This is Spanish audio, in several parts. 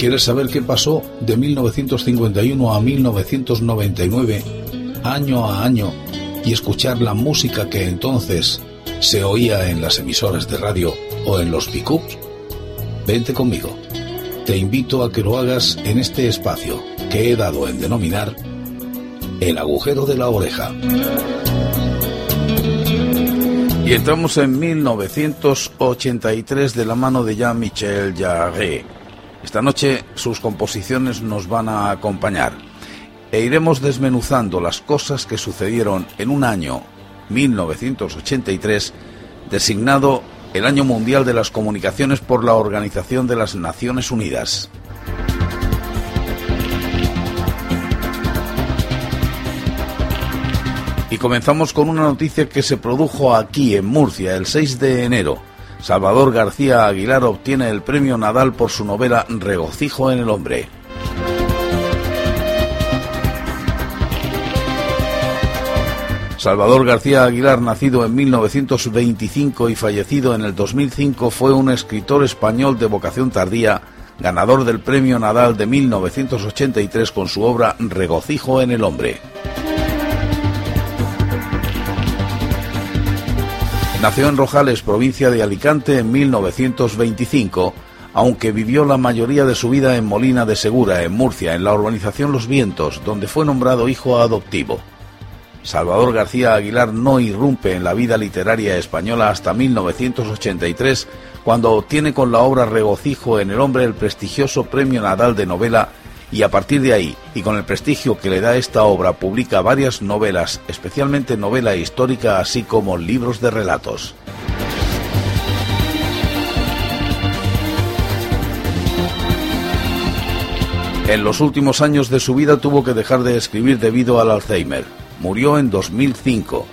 ¿Quieres saber qué pasó de 1951 a 1999, año a año, y escuchar la música que entonces se oía en las emisoras de radio o en los pickups? Vente conmigo. Te invito a que lo hagas en este espacio que he dado en denominar el agujero de la oreja. Y entramos en 1983 de la mano de Jean-Michel Jarre. Esta noche sus composiciones nos van a acompañar e iremos desmenuzando las cosas que sucedieron en un año 1983 designado el Año Mundial de las Comunicaciones por la Organización de las Naciones Unidas. Y comenzamos con una noticia que se produjo aquí en Murcia el 6 de enero. Salvador García Aguilar obtiene el premio Nadal por su novela Regocijo en el Hombre. Salvador García Aguilar, nacido en 1925 y fallecido en el 2005, fue un escritor español de vocación tardía, ganador del Premio Nadal de 1983 con su obra Regocijo en el Hombre. Nació en Rojales, provincia de Alicante, en 1925, aunque vivió la mayoría de su vida en Molina de Segura, en Murcia, en la urbanización Los Vientos, donde fue nombrado hijo adoptivo. Salvador García Aguilar no irrumpe en la vida literaria española hasta 1983, cuando obtiene con la obra Regocijo en el hombre el prestigioso Premio Nadal de Novela y a partir de ahí, y con el prestigio que le da esta obra, publica varias novelas, especialmente novela histórica, así como libros de relatos. En los últimos años de su vida tuvo que dejar de escribir debido al Alzheimer. Murió en 2005.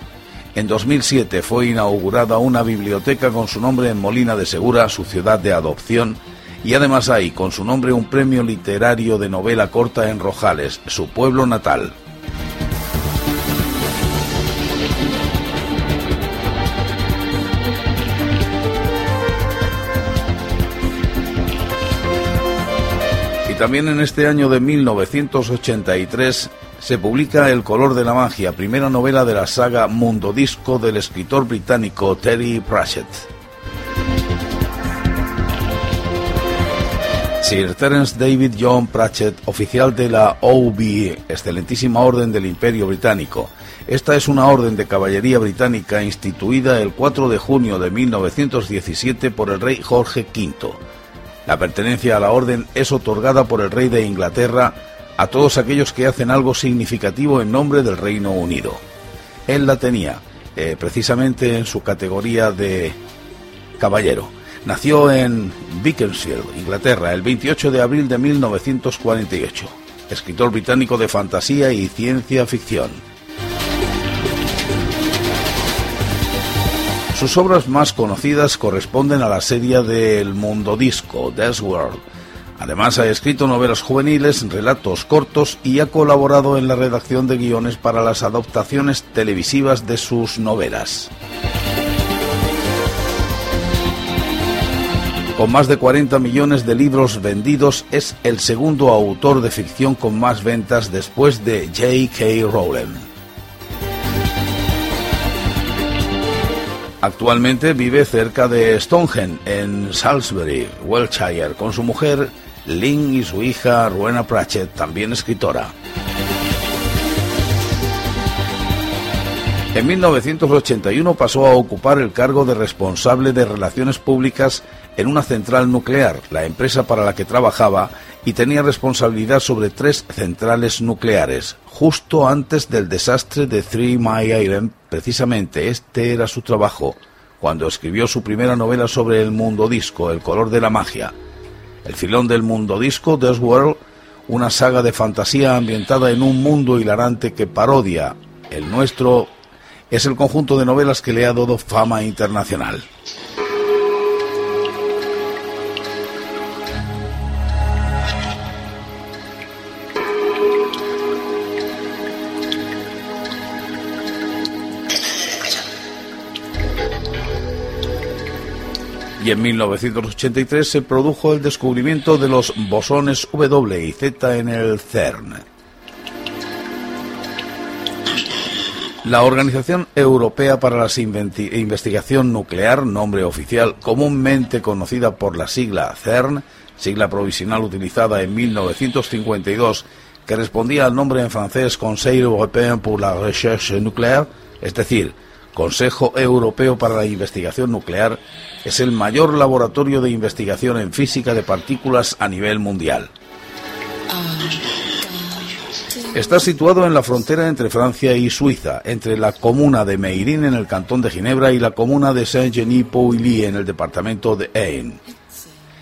En 2007 fue inaugurada una biblioteca con su nombre en Molina de Segura, su ciudad de adopción, y además hay con su nombre un premio literario de novela corta en Rojales, su pueblo natal. Y también en este año de 1983 se publica El color de la magia, primera novela de la saga Mundo Disco del escritor británico Terry Pratchett. Sir Terence David John Pratchett, oficial de la OBE, excelentísima orden del Imperio Británico. Esta es una orden de caballería británica instituida el 4 de junio de 1917 por el rey Jorge V. La pertenencia a la orden es otorgada por el rey de Inglaterra a todos aquellos que hacen algo significativo en nombre del Reino Unido. Él la tenía, eh, precisamente en su categoría de caballero. Nació en Beaconsfield, Inglaterra, el 28 de abril de 1948. Escritor británico de fantasía y ciencia ficción. Sus obras más conocidas corresponden a la serie del Mundo Disco, Death World. Además ha escrito novelas juveniles, relatos cortos y ha colaborado en la redacción de guiones para las adaptaciones televisivas de sus novelas. Con más de 40 millones de libros vendidos, es el segundo autor de ficción con más ventas después de J.K. Rowling. Actualmente vive cerca de Stonehenge, en Salisbury, Wiltshire, con su mujer Lynn y su hija Rowena Pratchett, también escritora. En 1981 pasó a ocupar el cargo de responsable de relaciones públicas en una central nuclear, la empresa para la que trabajaba, y tenía responsabilidad sobre tres centrales nucleares. Justo antes del desastre de Three Mile Island, precisamente este era su trabajo, cuando escribió su primera novela sobre el mundo disco, El color de la magia. El filón del mundo disco, World, una saga de fantasía ambientada en un mundo hilarante que parodia el nuestro es el conjunto de novelas que le ha dado fama internacional. Y en 1983 se produjo el descubrimiento de los bosones W y Z en el CERN. La Organización Europea para la Investigación Nuclear, nombre oficial comúnmente conocida por la sigla CERN, sigla provisional utilizada en 1952, que respondía al nombre en francés Conseil Européen pour la Recherche Nucléaire, es decir, Consejo Europeo para la Investigación Nuclear, es el mayor laboratorio de investigación en física de partículas a nivel mundial. Está situado en la frontera entre Francia y Suiza, entre la comuna de Meirin en el cantón de Ginebra y la comuna de Saint-Genis-Pouilly en el departamento de Ain.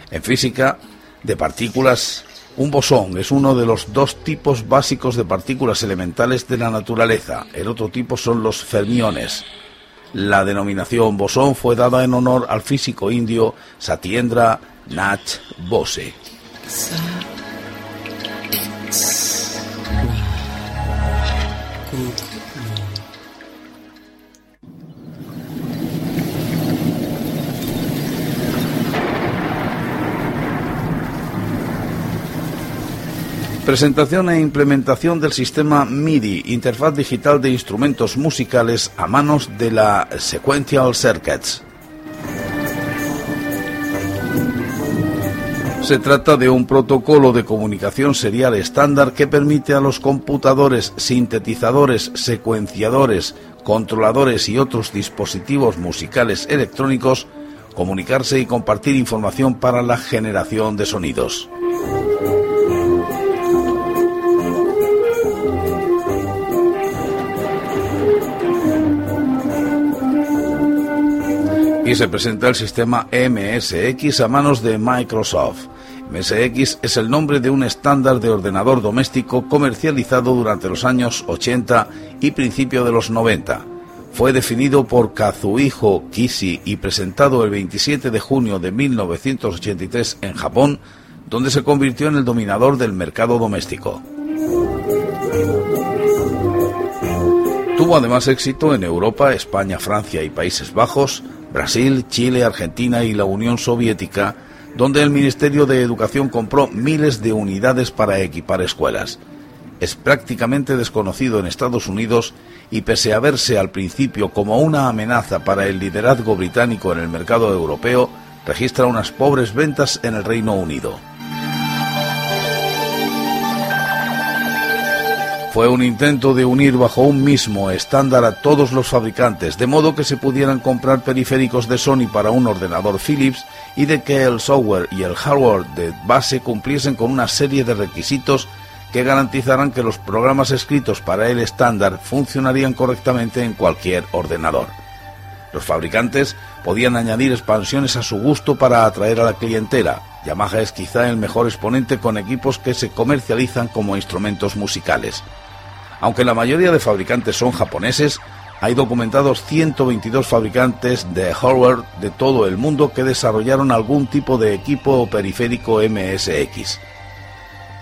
En física de partículas, un bosón es uno de los dos tipos básicos de partículas elementales de la naturaleza. El otro tipo son los fermiones. La denominación bosón fue dada en honor al físico indio Satyendra Nath Bose. Presentación e implementación del sistema MIDI, interfaz digital de instrumentos musicales a manos de la Sequential Circuits. Se trata de un protocolo de comunicación serial estándar que permite a los computadores, sintetizadores, secuenciadores, controladores y otros dispositivos musicales electrónicos comunicarse y compartir información para la generación de sonidos. Y se presenta el sistema MSX a manos de Microsoft. MSX es el nombre de un estándar de ordenador doméstico comercializado durante los años 80 y principio de los 90. Fue definido por Kazuhiko Kishi y presentado el 27 de junio de 1983 en Japón, donde se convirtió en el dominador del mercado doméstico. Tuvo además éxito en Europa, España, Francia y Países Bajos, Brasil, Chile, Argentina y la Unión Soviética, donde el Ministerio de Educación compró miles de unidades para equipar escuelas. Es prácticamente desconocido en Estados Unidos y pese a verse al principio como una amenaza para el liderazgo británico en el mercado europeo, registra unas pobres ventas en el Reino Unido. Fue un intento de unir bajo un mismo estándar a todos los fabricantes, de modo que se pudieran comprar periféricos de Sony para un ordenador Philips y de que el software y el hardware de base cumpliesen con una serie de requisitos que garantizaran que los programas escritos para el estándar funcionarían correctamente en cualquier ordenador. Los fabricantes podían añadir expansiones a su gusto para atraer a la clientela. Yamaha es quizá el mejor exponente con equipos que se comercializan como instrumentos musicales. Aunque la mayoría de fabricantes son japoneses, hay documentados 122 fabricantes de hardware de todo el mundo que desarrollaron algún tipo de equipo o periférico MSX.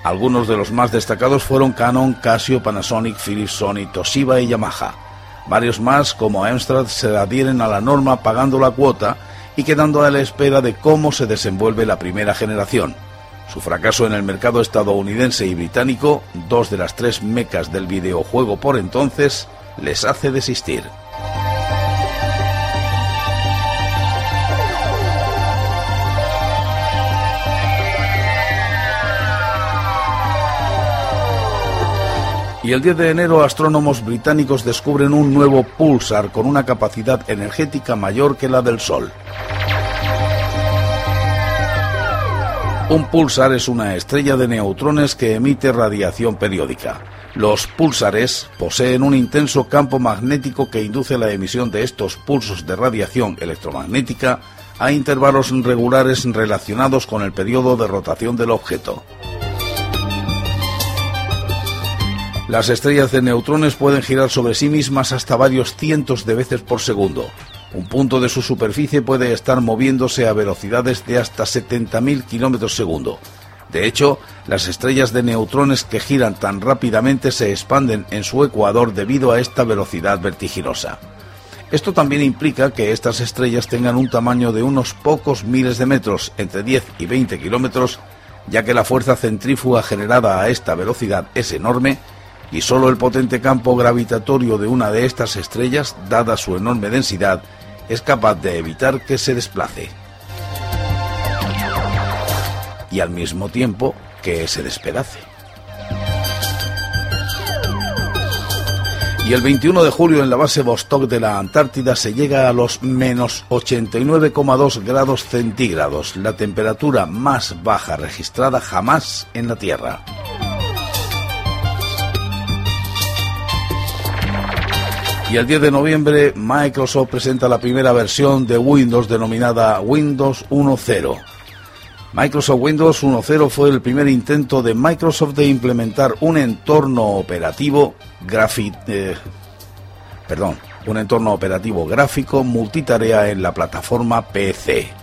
Algunos de los más destacados fueron Canon, Casio, Panasonic, Philips, Sony, Toshiba y Yamaha. Varios más, como Amstrad, se adhieren a la norma pagando la cuota y quedando a la espera de cómo se desenvuelve la primera generación. Su fracaso en el mercado estadounidense y británico, dos de las tres mecas del videojuego por entonces, les hace desistir. Y el 10 de enero astrónomos británicos descubren un nuevo pulsar con una capacidad energética mayor que la del Sol. Un pulsar es una estrella de neutrones que emite radiación periódica. Los pulsares poseen un intenso campo magnético que induce la emisión de estos pulsos de radiación electromagnética a intervalos regulares relacionados con el periodo de rotación del objeto. Las estrellas de neutrones pueden girar sobre sí mismas hasta varios cientos de veces por segundo. Un punto de su superficie puede estar moviéndose a velocidades de hasta 70.000 km segundo. De hecho, las estrellas de neutrones que giran tan rápidamente se expanden en su ecuador debido a esta velocidad vertiginosa. Esto también implica que estas estrellas tengan un tamaño de unos pocos miles de metros, entre 10 y 20 kilómetros, ya que la fuerza centrífuga generada a esta velocidad es enorme y solo el potente campo gravitatorio de una de estas estrellas, dada su enorme densidad, es capaz de evitar que se desplace. Y al mismo tiempo que se despedace. Y el 21 de julio en la base Vostok de la Antártida se llega a los menos 89,2 grados centígrados, la temperatura más baja registrada jamás en la Tierra. Y el 10 de noviembre Microsoft presenta la primera versión de Windows denominada Windows 1.0. Microsoft Windows 1.0 fue el primer intento de Microsoft de implementar un entorno operativo eh, perdón, un entorno operativo gráfico multitarea en la plataforma PC.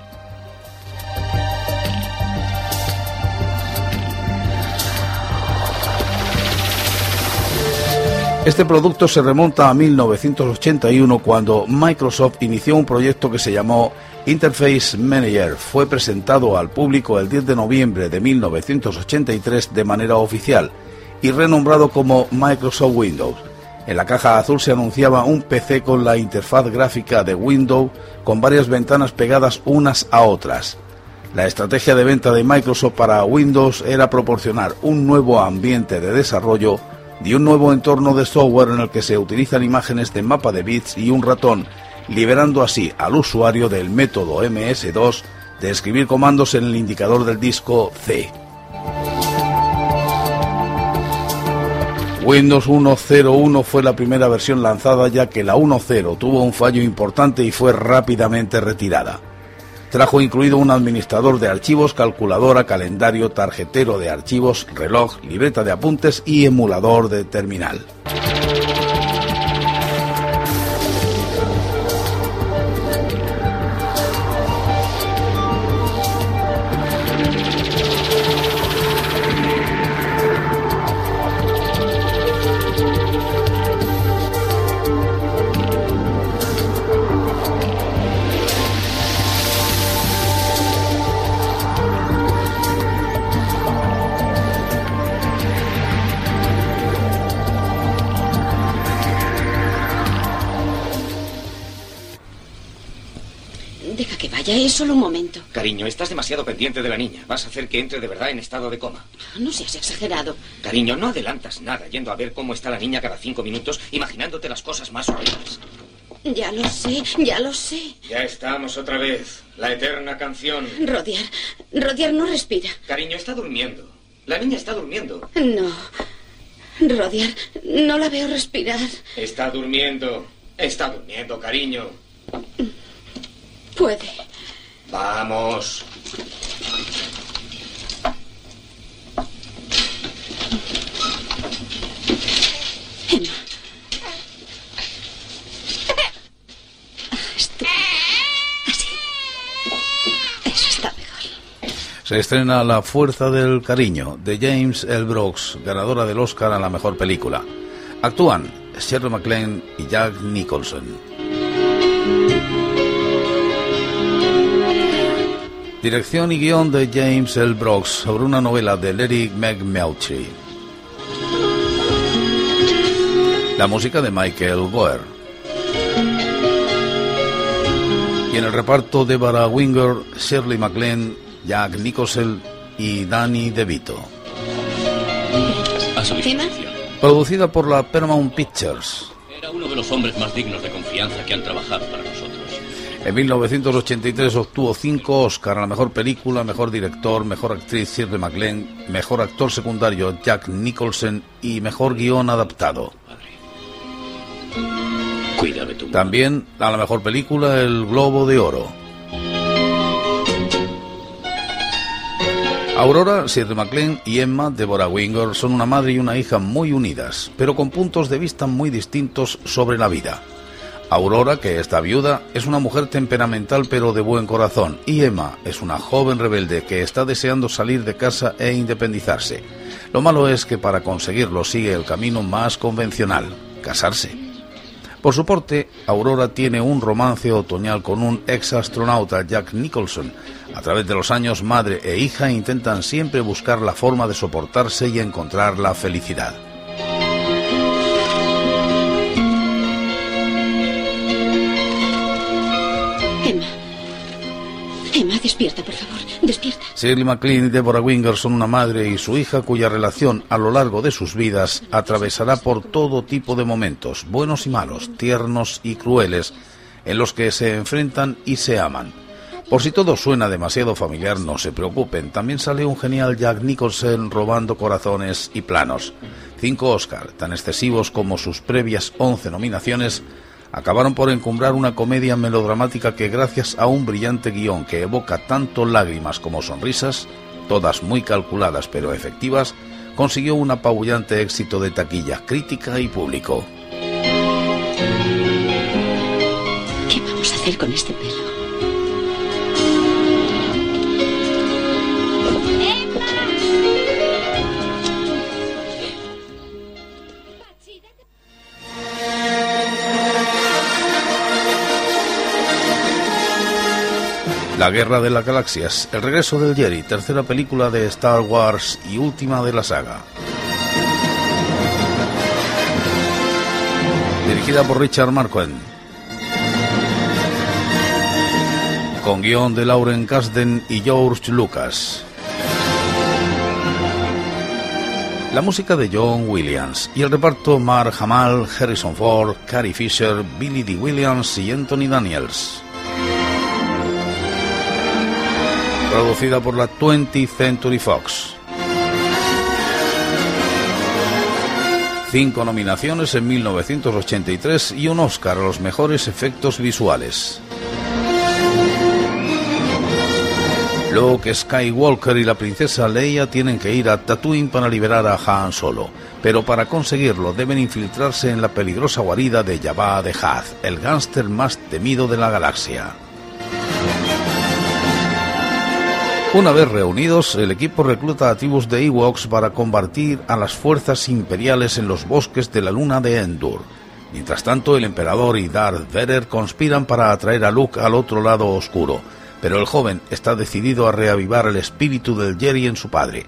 Este producto se remonta a 1981 cuando Microsoft inició un proyecto que se llamó Interface Manager fue presentado al público el 10 de noviembre de 1983 de manera oficial y renombrado como Microsoft Windows. En la caja azul se anunciaba un PC con la interfaz gráfica de Windows con varias ventanas pegadas unas a otras. La estrategia de venta de Microsoft para Windows era proporcionar un nuevo ambiente de desarrollo y un nuevo entorno de software en el que se utilizan imágenes de mapa de bits y un ratón liberando así al usuario del método MS2 de escribir comandos en el indicador del disco C. Windows 1.0.1 fue la primera versión lanzada ya que la 1.0 tuvo un fallo importante y fue rápidamente retirada. Trajo incluido un administrador de archivos, calculadora, calendario, tarjetero de archivos, reloj, libreta de apuntes y emulador de terminal. Es solo un momento. Cariño, estás demasiado pendiente de la niña. Vas a hacer que entre de verdad en estado de coma. No seas exagerado. Cariño, no adelantas nada yendo a ver cómo está la niña cada cinco minutos, imaginándote las cosas más horribles. Ya lo sé, ya lo sé. Ya estamos otra vez. La eterna canción. Rodiar, Rodiar no respira. Cariño, está durmiendo. La niña está durmiendo. No. Rodiar, no la veo respirar. Está durmiendo. Está durmiendo, cariño. Puede. Vamos. Emma. Así. Eso está mejor. Se estrena La Fuerza del Cariño de James L. Brooks, ganadora del Oscar a la mejor película. Actúan Shirley MacLaine y Jack Nicholson. Dirección y guion de James L. Brooks sobre una novela de Larry McMurtry. La música de Michael Goer. Y en el reparto Deborah Winger, Shirley MacLaine, Jack Nicholson y Danny DeVito. Producida por la Paramount Pictures. Era uno de los hombres más dignos de confianza que han trabajado para. En 1983 obtuvo cinco Oscar a la mejor película, mejor director, mejor actriz Shirley MacLaine, mejor actor secundario Jack Nicholson y mejor guion adaptado. También a la mejor película el Globo de Oro. Aurora, Shirley MacLaine y Emma, Deborah Winger, son una madre y una hija muy unidas, pero con puntos de vista muy distintos sobre la vida. Aurora, que está viuda, es una mujer temperamental pero de buen corazón, y Emma es una joven rebelde que está deseando salir de casa e independizarse. Lo malo es que para conseguirlo sigue el camino más convencional, casarse. Por su parte, Aurora tiene un romance otoñal con un ex astronauta, Jack Nicholson. A través de los años, madre e hija intentan siempre buscar la forma de soportarse y encontrar la felicidad. Por favor. Despierta. Shirley MacLaine y Deborah Winger son una madre y su hija cuya relación a lo largo de sus vidas atravesará por todo tipo de momentos, buenos y malos, tiernos y crueles, en los que se enfrentan y se aman. Por si todo suena demasiado familiar, no se preocupen. También sale un genial Jack Nicholson robando corazones y planos. Cinco Oscar, tan excesivos como sus previas once nominaciones, acabaron por encumbrar una comedia melodramática que gracias a un brillante guion que evoca tanto lágrimas como sonrisas, todas muy calculadas pero efectivas, consiguió un apabullante éxito de taquilla, crítica y público. ¿Qué vamos a hacer con este perro? La Guerra de las Galaxias, El regreso del Jerry, tercera película de Star Wars y última de la saga. Dirigida por Richard Marquand. Con guion de Lauren Kasdan y George Lucas. La música de John Williams y el reparto Mark Hamill, Harrison Ford, Carrie Fisher, Billy D. Williams y Anthony Daniels. Producida por la 20th Century Fox. Cinco nominaciones en 1983 y un Oscar a los mejores efectos visuales. Luke Skywalker y la princesa Leia tienen que ir a Tatooine para liberar a Han Solo, pero para conseguirlo deben infiltrarse en la peligrosa guarida de Jabba de Hutt, el gángster más temido de la galaxia. Una vez reunidos, el equipo recluta a tribus de Ewoks para combatir a las fuerzas imperiales en los bosques de la luna de Endor. Mientras tanto, el emperador y Darth Vader conspiran para atraer a Luke al otro lado oscuro, pero el joven está decidido a reavivar el espíritu del Jedi en su padre.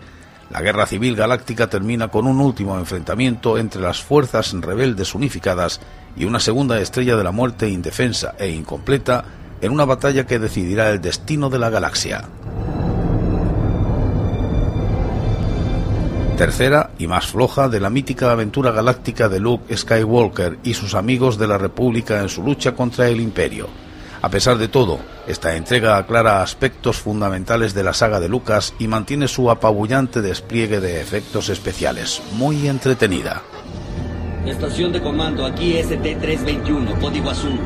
La guerra civil galáctica termina con un último enfrentamiento entre las fuerzas rebeldes unificadas y una segunda estrella de la muerte indefensa e incompleta en una batalla que decidirá el destino de la galaxia. Tercera y más floja de la mítica aventura galáctica de Luke Skywalker y sus amigos de la República en su lucha contra el Imperio. A pesar de todo, esta entrega aclara aspectos fundamentales de la saga de Lucas y mantiene su apabullante despliegue de efectos especiales, muy entretenida. Estación de comando, aquí ST-321, código azul.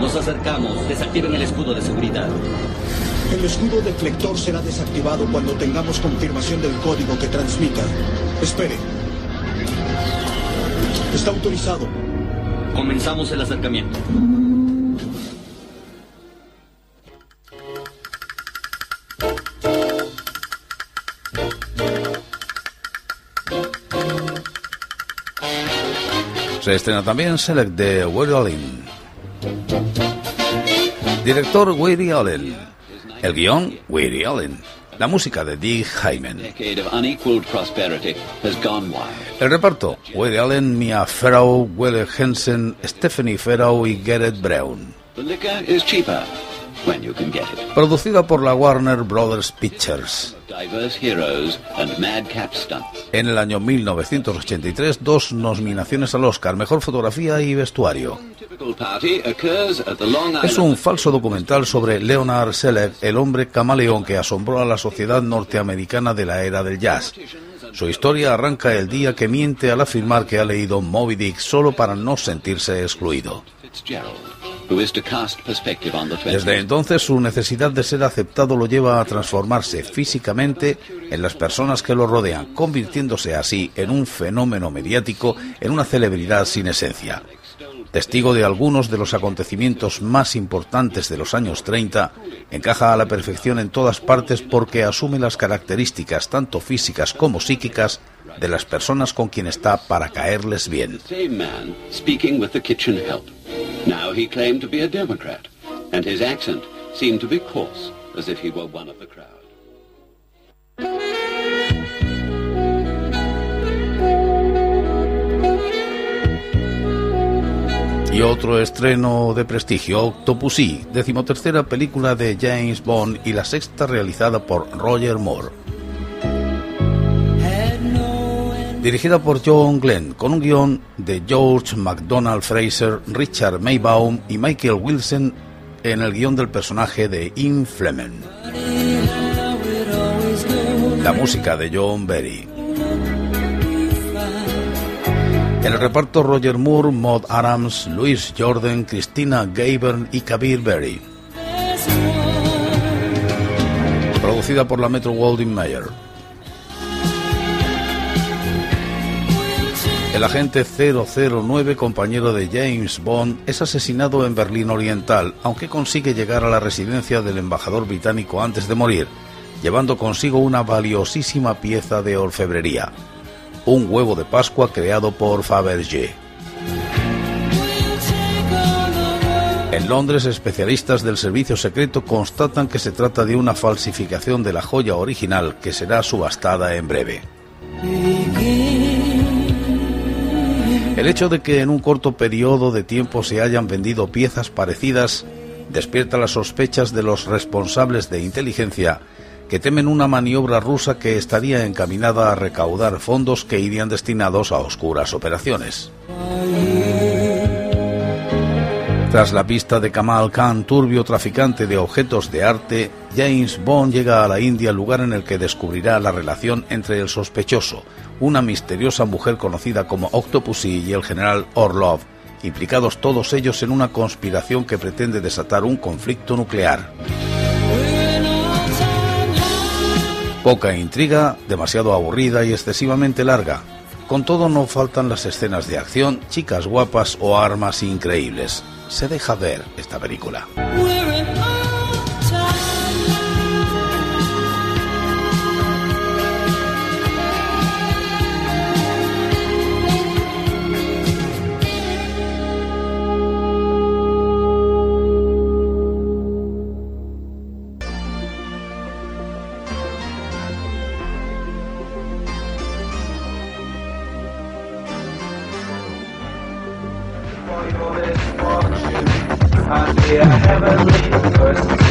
Nos acercamos, desactiven el escudo de seguridad. El escudo deflector será desactivado cuando tengamos confirmación del código que transmita. Espere. Está autorizado. Comenzamos el acercamiento. Se estrena también Select de Woody Allen. Director Woody Allen. El guion, Woody Allen. La música de Dick Hyman. El reparto, Woody Allen, Mia Farrow, Will Henson, Stephanie Farrow y Garrett Brown. Producida por la Warner Brothers Pictures. En el año 1983, dos nominaciones al Oscar, Mejor Fotografía y Vestuario. Es un falso documental sobre Leonard Seller, el hombre camaleón que asombró a la sociedad norteamericana de la era del jazz. Su historia arranca el día que miente al afirmar que ha leído Moby Dick solo para no sentirse excluido. Desde entonces su necesidad de ser aceptado lo lleva a transformarse físicamente en las personas que lo rodean, convirtiéndose así en un fenómeno mediático, en una celebridad sin esencia. Testigo de algunos de los acontecimientos más importantes de los años 30, encaja a la perfección en todas partes porque asume las características tanto físicas como psíquicas de las personas con quien está para caerles bien. Y otro estreno de prestigio, Octopussy, decimotercera película de James Bond y la sexta realizada por Roger Moore. Dirigida por John Glenn, con un guion de George MacDonald Fraser, Richard Maybaum y Michael Wilson en el guion del personaje de Ian Fleming. La música de John Berry. El reparto Roger Moore, Maud Adams, Louis Jordan, Christina Gabern y Kabir Berry. Producida por la Metro Goldwyn Mayer. El agente 009, compañero de James Bond, es asesinado en Berlín Oriental, aunque consigue llegar a la residencia del embajador británico antes de morir, llevando consigo una valiosísima pieza de orfebrería un huevo de Pascua creado por Fabergé. En Londres, especialistas del servicio secreto constatan que se trata de una falsificación de la joya original que será subastada en breve. El hecho de que en un corto periodo de tiempo se hayan vendido piezas parecidas despierta las sospechas de los responsables de inteligencia que temen una maniobra rusa que estaría encaminada a recaudar fondos que irían destinados a oscuras operaciones. Tras la pista de Kamal Khan, turbio traficante de objetos de arte, James Bond llega a la India, lugar en el que descubrirá la relación entre el sospechoso, una misteriosa mujer conocida como Octopussy y el general Orlov, implicados todos ellos en una conspiración que pretende desatar un conflicto nuclear. Poca intriga, demasiado aburrida y excesivamente larga. Con todo no faltan las escenas de acción, chicas guapas o armas increíbles. Se deja ver esta película. never leave first.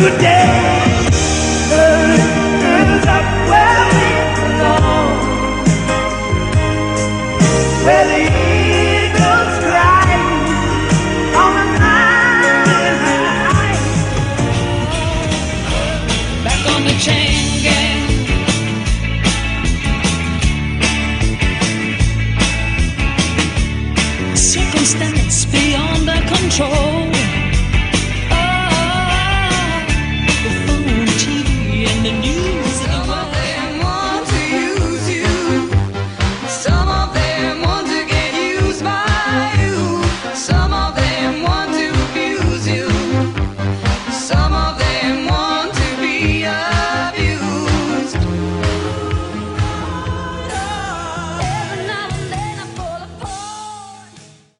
Where the